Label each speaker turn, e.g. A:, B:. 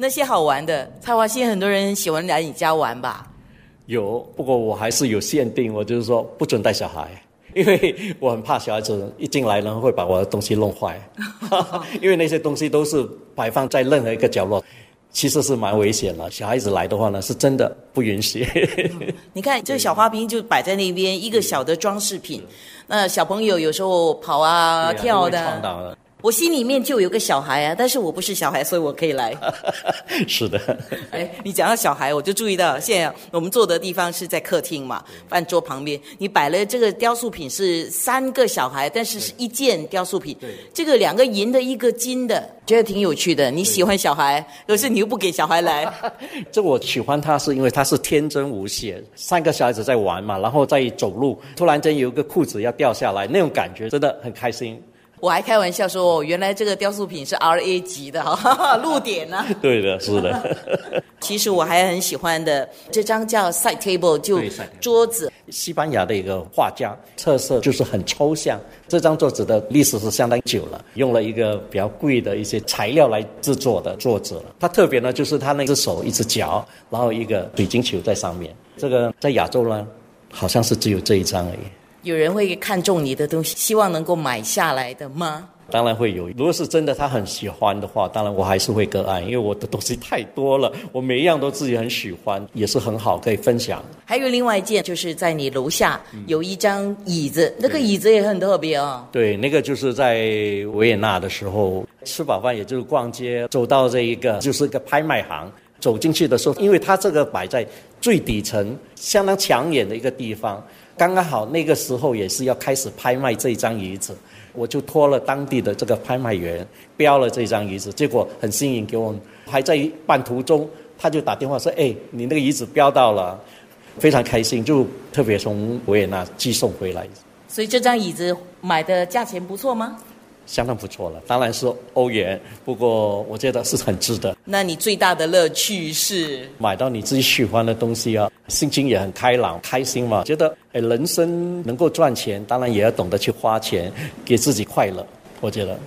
A: 那些好玩的，蔡华新很多人喜欢来你家玩吧？
B: 有，不过我还是有限定，我就是说不准带小孩，因为我很怕小孩子一进来然后会把我的东西弄坏，因为那些东西都是摆放在任何一个角落，其实是蛮危险了。小孩子来的话呢，是真的不允许。
A: 你看这个小花瓶就摆在那边，一个小的装饰品。那小朋友有时候跑啊跳的。我心里面就有个小孩啊，但是我不是小孩，所以我可以来。
B: 是的。
A: 哎，你讲到小孩，我就注意到，现在我们坐的地方是在客厅嘛，饭桌旁边，你摆了这个雕塑品是三个小孩，但是是一件雕塑品。
B: 对。
A: 这个两个银的，一个金的，觉得挺有趣的。你喜欢小孩，可是你又不给小孩来。
B: 这我喜欢他是因为他是天真无邪，三个小孩子在玩嘛，然后在走路，突然间有一个裤子要掉下来，那种感觉真的很开心。
A: 我还开玩笑说，原来这个雕塑品是 R A 级的 哈，露点呢。
B: 对的，是的。
A: 其实我还很喜欢的这张叫 Side Table，就桌子。
B: 西班牙的一个画家，特色就是很抽象。这张桌子的历史是相当久了，用了一个比较贵的一些材料来制作的桌子了。它特别呢，就是它那只手一只脚，然后一个水晶球在上面。这个在亚洲呢，好像是只有这一张而已。
A: 有人会看中你的东西，希望能够买下来的吗？
B: 当然会有。如果是真的他很喜欢的话，当然我还是会个案，因为我的东西太多了，我每一样都自己很喜欢，也是很好可以分享。
A: 还有另外一件，就是在你楼下有一张椅子，那个椅子也很特别哦。
B: 对，那个就是在维也纳的时候吃饱饭，也就是逛街，走到这一个就是一个拍卖行，走进去的时候，因为它这个摆在最底层，相当抢眼的一个地方。刚刚好那个时候也是要开始拍卖这张椅子，我就托了当地的这个拍卖员标了这张椅子，结果很幸运给我，还在半途中他就打电话说：“哎，你那个椅子标到了，非常开心，就特别从维也纳寄送回来。”
A: 所以这张椅子买的价钱不错吗？
B: 相当不错了，当然是欧元，不过我觉得是很值得。
A: 那你最大的乐趣是
B: 买到你自己喜欢的东西啊，心情也很开朗、开心嘛。觉得哎，人生能够赚钱，当然也要懂得去花钱，给自己快乐。我觉得。